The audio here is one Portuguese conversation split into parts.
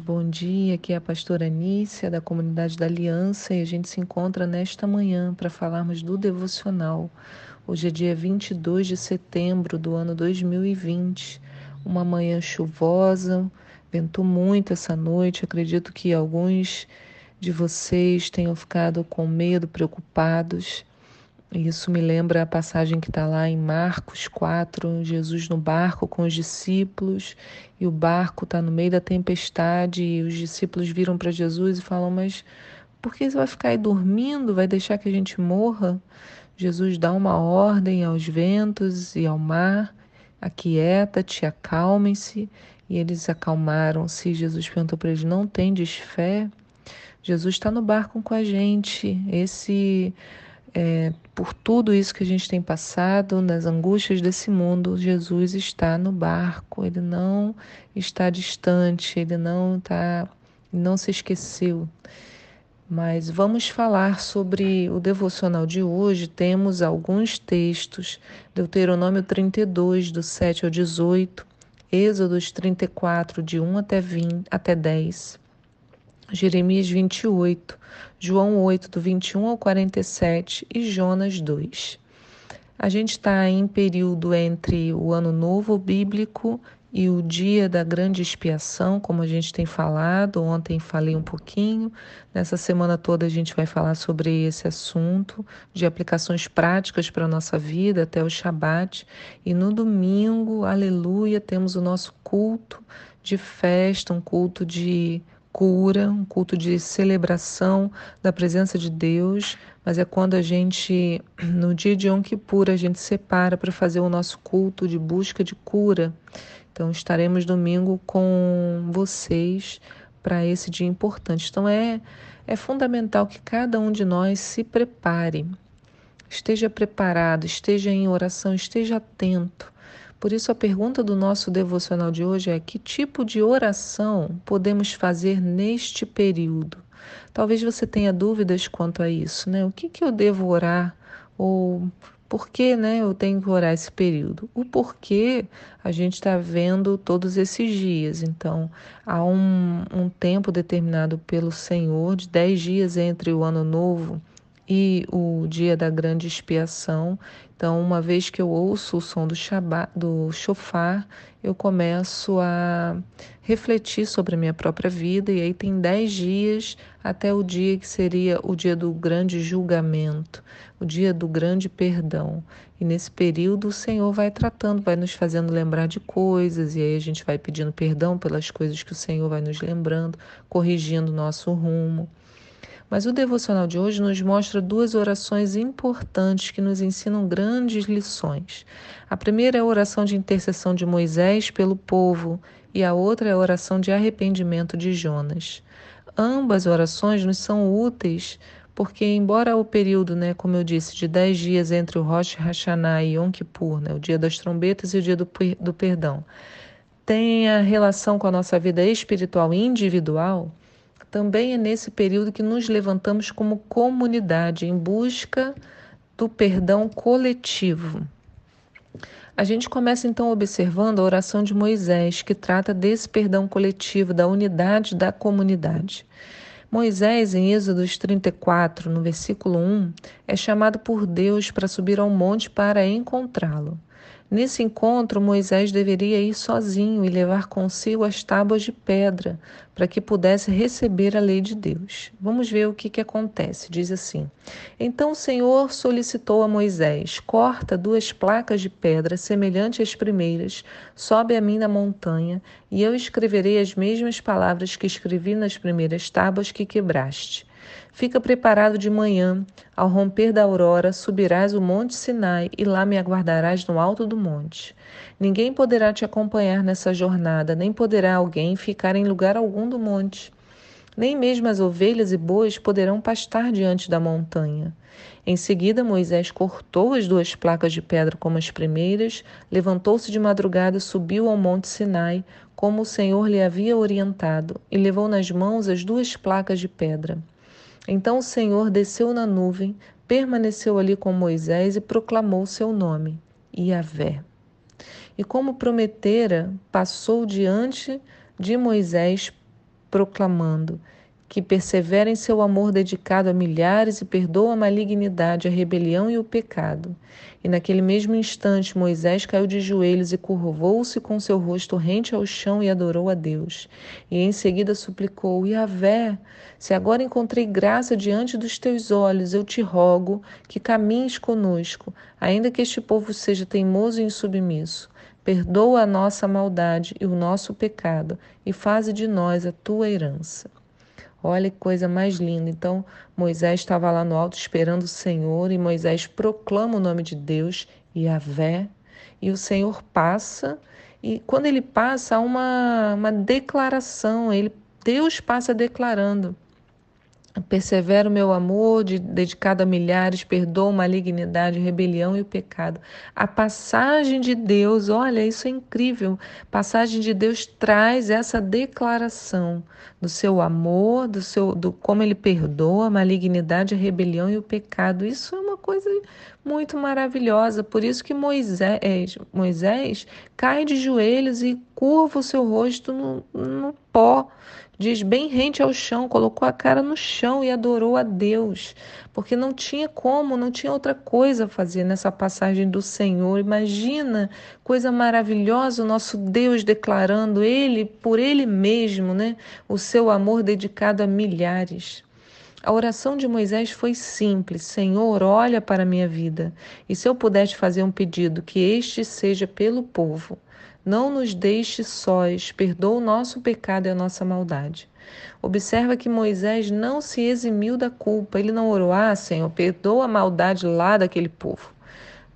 bom dia. Aqui é a pastora Nícia, da comunidade da Aliança, e a gente se encontra nesta manhã para falarmos do devocional. Hoje é dia 22 de setembro do ano 2020, uma manhã chuvosa, ventou muito essa noite. Acredito que alguns de vocês tenham ficado com medo, preocupados. Isso me lembra a passagem que está lá em Marcos 4, Jesus no barco com os discípulos, e o barco está no meio da tempestade, e os discípulos viram para Jesus e falam: Mas por que você vai ficar aí dormindo? Vai deixar que a gente morra? Jesus dá uma ordem aos ventos e ao mar: Aquieta-te, acalmem-se. E eles acalmaram-se. Jesus perguntou para eles: Não tendes fé? Jesus está no barco com a gente. Esse é, por tudo isso que a gente tem passado, nas angústias desse mundo, Jesus está no barco, ele não está distante, ele não está, não se esqueceu. Mas vamos falar sobre o devocional de hoje. Temos alguns textos, Deuteronômio 32, do 7 ao 18, Êxodos 34, de 1 até, 20, até 10, Jeremias 28, João 8, do 21 ao 47 e Jonas 2. A gente está em período entre o Ano Novo Bíblico e o dia da grande expiação, como a gente tem falado. Ontem falei um pouquinho. Nessa semana toda a gente vai falar sobre esse assunto, de aplicações práticas para a nossa vida até o Shabat. E no domingo, aleluia, temos o nosso culto de festa, um culto de cura, um culto de celebração da presença de Deus, mas é quando a gente, no dia de Yom Kippur, a gente separa para fazer o nosso culto de busca de cura. Então estaremos domingo com vocês para esse dia importante. Então é é fundamental que cada um de nós se prepare, esteja preparado, esteja em oração, esteja atento por isso, a pergunta do nosso devocional de hoje é: que tipo de oração podemos fazer neste período? Talvez você tenha dúvidas quanto a isso, né? O que, que eu devo orar? Ou por que né, eu tenho que orar esse período? O porquê a gente está vendo todos esses dias. Então, há um, um tempo determinado pelo Senhor, de dez dias entre o ano novo e o dia da grande expiação. Então, uma vez que eu ouço o som do, shabá, do chofar, eu começo a refletir sobre a minha própria vida, e aí tem dez dias até o dia que seria o dia do grande julgamento, o dia do grande perdão. E nesse período o Senhor vai tratando, vai nos fazendo lembrar de coisas, e aí a gente vai pedindo perdão pelas coisas que o Senhor vai nos lembrando, corrigindo o nosso rumo. Mas o devocional de hoje nos mostra duas orações importantes que nos ensinam grandes lições. A primeira é a oração de intercessão de Moisés pelo povo e a outra é a oração de arrependimento de Jonas. Ambas orações nos são úteis porque, embora o período, né, como eu disse, de dez dias entre o Rosh Hashanah e Yom Kippur, né, o dia das trombetas e o dia do, do perdão, tenha relação com a nossa vida espiritual individual, também é nesse período que nos levantamos como comunidade em busca do perdão coletivo. A gente começa então observando a oração de Moisés, que trata desse perdão coletivo, da unidade da comunidade. Moisés, em Êxodos 34, no versículo 1, é chamado por Deus para subir ao monte para encontrá-lo. Nesse encontro, Moisés deveria ir sozinho e levar consigo as tábuas de pedra, para que pudesse receber a lei de Deus. Vamos ver o que, que acontece. Diz assim: Então o Senhor solicitou a Moisés: Corta duas placas de pedra semelhantes às primeiras, sobe a mim na montanha, e eu escreverei as mesmas palavras que escrevi nas primeiras tábuas que quebraste. Fica preparado de manhã, ao romper da aurora, subirás o monte Sinai e lá me aguardarás no alto do monte. Ninguém poderá te acompanhar nessa jornada, nem poderá alguém ficar em lugar algum do monte. Nem mesmo as ovelhas e bois poderão pastar diante da montanha. Em seguida, Moisés cortou as duas placas de pedra como as primeiras, levantou-se de madrugada e subiu ao monte Sinai, como o Senhor lhe havia orientado, e levou nas mãos as duas placas de pedra. Então o Senhor desceu na nuvem, permaneceu ali com Moisés e proclamou seu nome, Iavé. E como prometera, passou diante de Moisés proclamando: que persevera em seu amor dedicado a milhares e perdoa a malignidade, a rebelião e o pecado. E naquele mesmo instante Moisés caiu de joelhos e curvou-se com seu rosto rente ao chão e adorou a Deus. E em seguida suplicou: Yahvé, se agora encontrei graça diante dos teus olhos, eu te rogo que caminhes conosco, ainda que este povo seja teimoso e insubmisso. Perdoa a nossa maldade e o nosso pecado, e faze de nós a tua herança. Olha que coisa mais linda. Então, Moisés estava lá no alto esperando o Senhor e Moisés proclama o nome de Deus, Yahvé, e o Senhor passa. E quando ele passa, há uma, uma declaração, ele, Deus passa declarando. Persevera o meu amor, de, dedicado a milhares, perdoa a malignidade, rebelião e o pecado. A passagem de Deus, olha, isso é incrível. Passagem de Deus traz essa declaração do seu amor, do seu, do como ele perdoa malignidade, rebelião e o pecado. Isso é uma coisa muito maravilhosa. Por isso que Moisés, Moisés cai de joelhos e curva o seu rosto no, no pó diz bem rente ao chão, colocou a cara no chão e adorou a Deus, porque não tinha como, não tinha outra coisa a fazer nessa passagem do Senhor. Imagina, coisa maravilhosa, o nosso Deus declarando ele por ele mesmo, né, o seu amor dedicado a milhares. A oração de Moisés foi simples: Senhor, olha para a minha vida, e se eu pudesse fazer um pedido, que este seja pelo povo. Não nos deixe sós, perdoa o nosso pecado e a nossa maldade. Observa que Moisés não se eximiu da culpa. Ele não orou, ah, Senhor, perdoa a maldade lá daquele povo.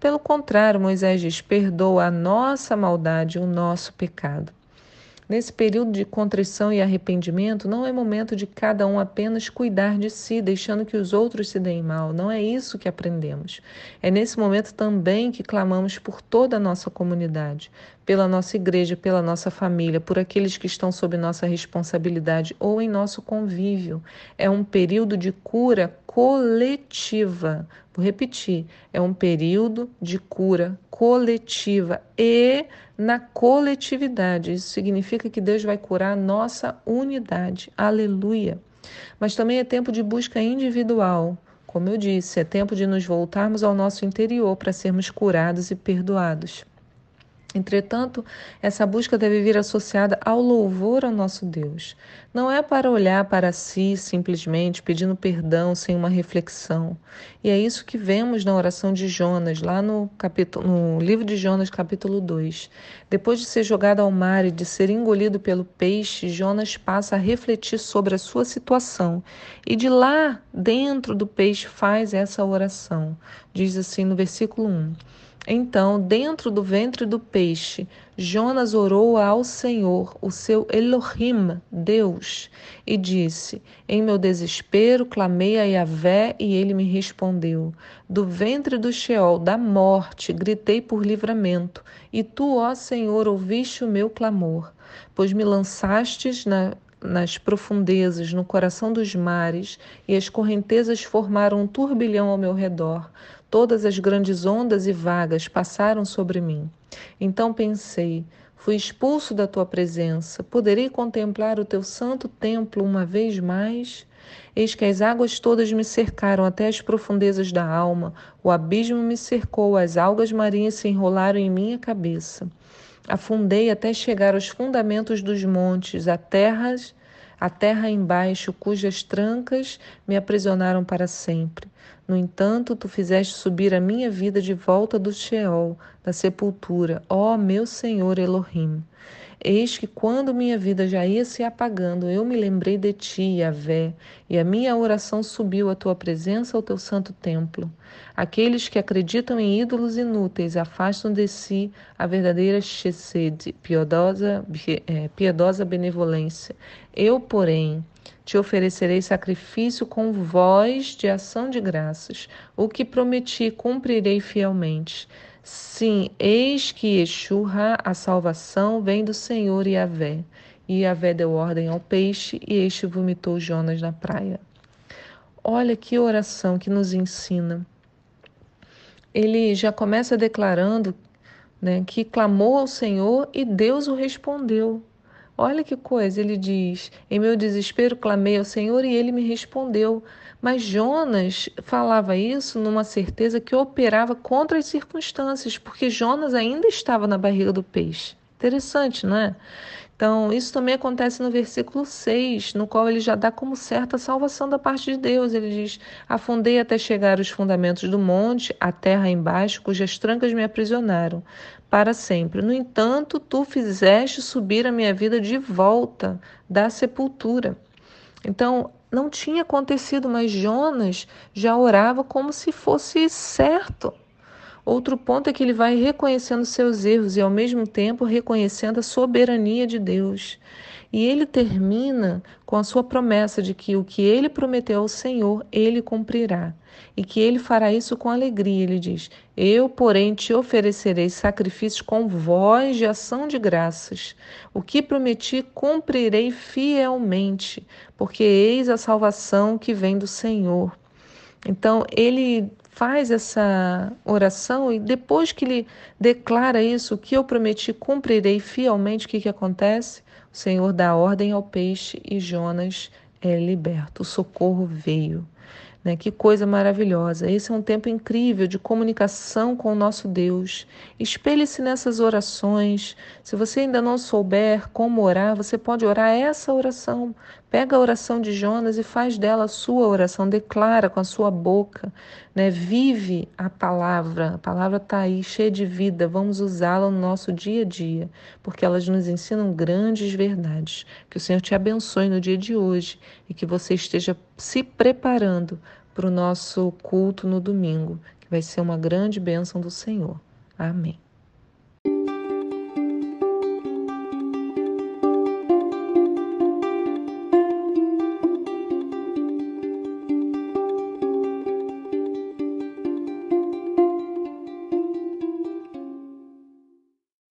Pelo contrário, Moisés diz: perdoa a nossa maldade, o nosso pecado. Nesse período de contrição e arrependimento, não é momento de cada um apenas cuidar de si, deixando que os outros se deem mal. Não é isso que aprendemos. É nesse momento também que clamamos por toda a nossa comunidade, pela nossa igreja, pela nossa família, por aqueles que estão sob nossa responsabilidade ou em nosso convívio. É um período de cura coletiva. Vou repetir: é um período de cura coletiva e na coletividade. Isso significa que Deus vai curar a nossa unidade. Aleluia. Mas também é tempo de busca individual. Como eu disse, é tempo de nos voltarmos ao nosso interior para sermos curados e perdoados. Entretanto, essa busca deve vir associada ao louvor ao nosso Deus. Não é para olhar para si simplesmente pedindo perdão sem uma reflexão. E é isso que vemos na oração de Jonas, lá no, capítulo, no livro de Jonas, capítulo 2. Depois de ser jogado ao mar e de ser engolido pelo peixe, Jonas passa a refletir sobre a sua situação. E de lá, dentro do peixe, faz essa oração. Diz assim no versículo 1. Então, dentro do ventre do peixe, Jonas orou ao Senhor, o seu Elohim, Deus, e disse: Em meu desespero clamei a Yahvé e ele me respondeu. Do ventre do Sheol, da morte, gritei por livramento, e tu, ó Senhor, ouviste o meu clamor, pois me lançastes na nas profundezas, no coração dos mares, e as correntezas formaram um turbilhão ao meu redor. Todas as grandes ondas e vagas passaram sobre mim. Então pensei: fui expulso da tua presença. Poderei contemplar o teu santo templo uma vez mais? Eis que as águas todas me cercaram até as profundezas da alma, o abismo me cercou, as algas marinhas se enrolaram em minha cabeça. Afundei até chegar aos fundamentos dos montes, a terras, a terra embaixo, cujas trancas me aprisionaram para sempre. No entanto, tu fizeste subir a minha vida de volta do Sheol, da sepultura, ó meu Senhor Elohim. Eis que quando minha vida já ia se apagando, eu me lembrei de ti, Yahvé, e a minha oração subiu à tua presença ao teu santo templo. Aqueles que acreditam em ídolos inúteis afastam de si a verdadeira chesed, piedosa, é, piedosa benevolência. Eu, porém, te oferecerei sacrifício com voz de ação de graças. O que prometi cumprirei fielmente. Sim, eis que Exurra, a salvação, vem do Senhor Yahvé. E Yahvé deu ordem ao peixe, e este vomitou Jonas na praia. Olha que oração que nos ensina. Ele já começa declarando né, que clamou ao Senhor e Deus o respondeu. Olha que coisa, ele diz: Em meu desespero clamei ao Senhor e ele me respondeu. Mas Jonas falava isso numa certeza que operava contra as circunstâncias, porque Jonas ainda estava na barriga do peixe. Interessante, não é? Então, isso também acontece no versículo 6, no qual ele já dá como certa a salvação da parte de Deus. Ele diz: Afundei até chegar aos fundamentos do monte, a terra embaixo, cujas trancas me aprisionaram para sempre. No entanto, tu fizeste subir a minha vida de volta da sepultura. Então, não tinha acontecido, mas Jonas já orava como se fosse certo. Outro ponto é que ele vai reconhecendo seus erros e, ao mesmo tempo, reconhecendo a soberania de Deus. E ele termina com a sua promessa de que o que ele prometeu ao Senhor, ele cumprirá. E que ele fará isso com alegria. Ele diz: Eu, porém, te oferecerei sacrifícios com voz de ação de graças. O que prometi, cumprirei fielmente, porque eis a salvação que vem do Senhor. Então, ele faz essa oração e depois que ele declara isso, o que eu prometi cumprirei fielmente, o que, que acontece? O Senhor dá ordem ao peixe e Jonas é liberto. O socorro veio. Né? Que coisa maravilhosa. Esse é um tempo incrível de comunicação com o nosso Deus. Espelhe-se nessas orações. Se você ainda não souber como orar, você pode orar essa oração. Pega a oração de Jonas e faz dela a sua oração. Declara com a sua boca. Né? Vive a palavra. A palavra está aí, cheia de vida. Vamos usá-la no nosso dia a dia, porque elas nos ensinam grandes verdades. Que o Senhor te abençoe no dia de hoje e que você esteja se preparando para o nosso culto no domingo, que vai ser uma grande bênção do Senhor. Amém.